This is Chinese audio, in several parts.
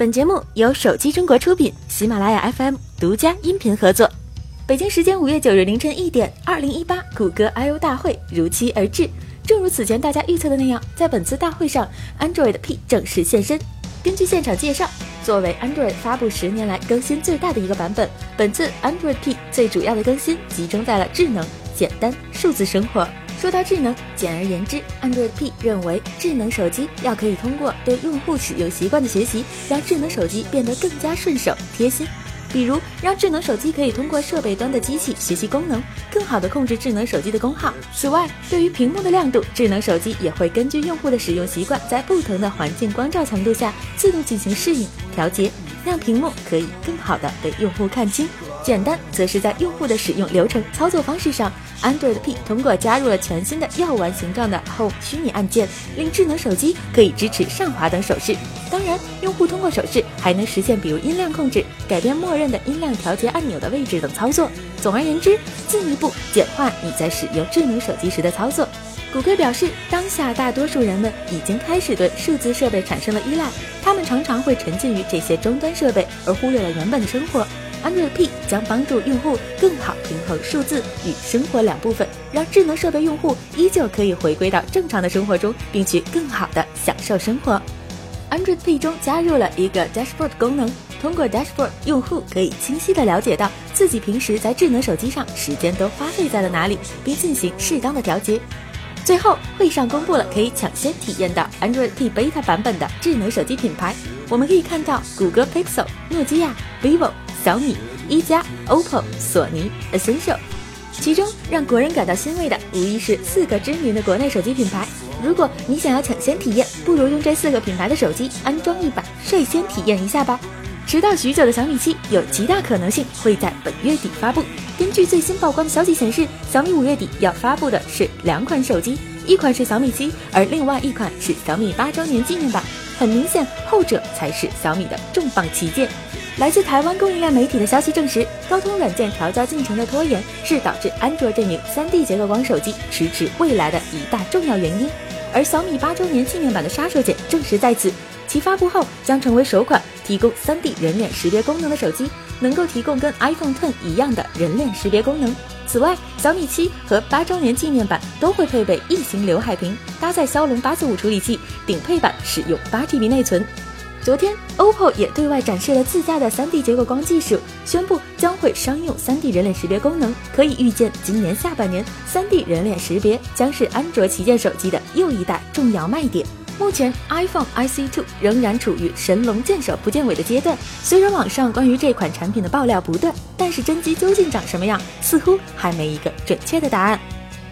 本节目由手机中国出品，喜马拉雅 FM 独家音频合作。北京时间五月九日凌晨一点，二零一八谷歌 I/O 大会如期而至。正如此前大家预测的那样，在本次大会上，Android P 正式现身。根据现场介绍，作为 Android 发布十年来更新最大的一个版本，本次 Android P 最主要的更新集中在了智能、简单、数字生活。说到智能，简而言之，Android P 认为智能手机要可以通过对用户使用习惯的学习，让智能手机变得更加顺手贴心。比如，让智能手机可以通过设备端的机器学习功能，更好地控制智能手机的功耗。此外，对于屏幕的亮度，智能手机也会根据用户的使用习惯，在不同的环境光照强度下自动进行适应调节，让屏幕可以更好地被用户看清。简单，则是在用户的使用流程、操作方式上。Android P 通过加入了全新的药丸形状的 Home 虚拟按键，令智能手机可以支持上滑等手势。当然，用户通过手势还能实现比如音量控制、改变默认的音量调节按钮的位置等操作。总而言之，进一步简化你在使用智能手机时的操作。谷歌表示，当下大多数人们已经开始对数字设备产生了依赖，他们常常会沉浸于这些终端设备，而忽略了原本的生活。Android P 将帮助用户更好平衡数字与生活两部分，让智能设备用户依旧可以回归到正常的生活中，并去更好的享受生活。Android P 中加入了一个 Dashboard 功能，通过 Dashboard，用户可以清晰的了解到自己平时在智能手机上时间都花费在了哪里，并进行适当的调节。最后，会上公布了可以抢先体验的 Android P Beta 版本的智能手机品牌，我们可以看到谷歌 Pixel、诺基亚、vivo。小米、一加、OPPO、索尼、Essential，其中让国人感到欣慰的无疑是四个知名的国内手机品牌。如果你想要抢先体验，不如用这四个品牌的手机安装一把，率先体验一下吧。迟到许久的小米七有极大可能性会在本月底发布。根据最新曝光的消息显示，小米五月底要发布的是两款手机，一款是小米七，而另外一款是小米八周年纪念版。很明显，后者才是小米的重磅旗舰。来自台湾供应链媒体的消息证实，高通软件调教进程的拖延是导致安卓阵营 3D 结构光手机迟迟未来的一大重要原因。而小米八周年纪念版的杀手锏正是在此，其发布后将成为首款提供 3D 人脸识别功能的手机，能够提供跟 iPhone 10一样的人脸识别功能。此外，小米七和八周年纪念版都会配备异形刘海屏，搭载骁龙八四五处理器，顶配版使用八 GB 内存。昨天，OPPO 也对外展示了自家的 3D 结构光技术，宣布将会商用 3D 人脸识别功能。可以预见，今年下半年，3D 人脸识别将是安卓旗舰手机的又一代重要卖点。目前，iPhone IC2 仍然处于神龙见首不见尾的阶段。虽然网上关于这款产品的爆料不断，但是真机究竟长什么样，似乎还没一个准确的答案。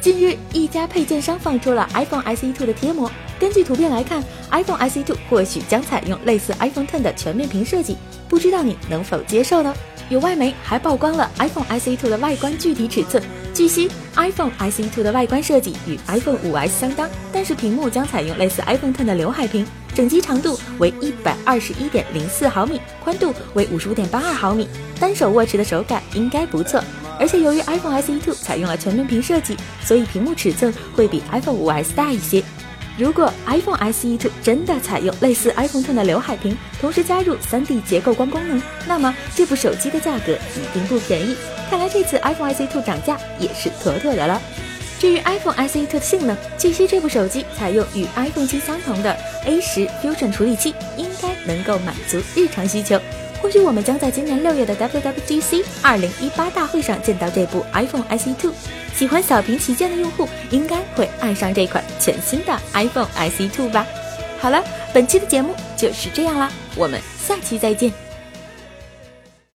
近日，一家配件商放出了 iPhone IC2 的贴膜。根据图片来看，iPhone IC2 或许将采用类似 iPhone X 的全面屏设计，不知道你能否接受呢？有外媒还曝光了 iPhone IC2 的外观具体尺寸。据悉，iPhone IC2 的外观设计与 iPhone 5S 相当，但是屏幕将采用类似 iPhone X 的刘海屏，整机长度为一百二十一点零四毫米，宽度为五十五点八二毫米，单手握持的手感应该不错。而且由于 iPhone SE2 采用了全面屏设计，所以屏幕尺寸会比 iPhone 5S 大一些。如果 iPhone SE2 真的采用类似 iPhone 10的刘海屏，同时加入 3D 结构光功能，那么这部手机的价格一定不便宜。看来这次 iPhone SE2 涨价也是妥妥的了。至于 iPhone SE2 的性能，据悉这部手机采用与 iPhone 7相同的 A10 Fusion 处理器，应该能够满足日常需求。或许我们将在今年六月的 WWDC 二零一八大会上见到这部 iPhone SE Two。喜欢小屏旗舰的用户应该会爱上这款全新的 iPhone SE Two 吧。好了，本期的节目就是这样啦，我们下期再见。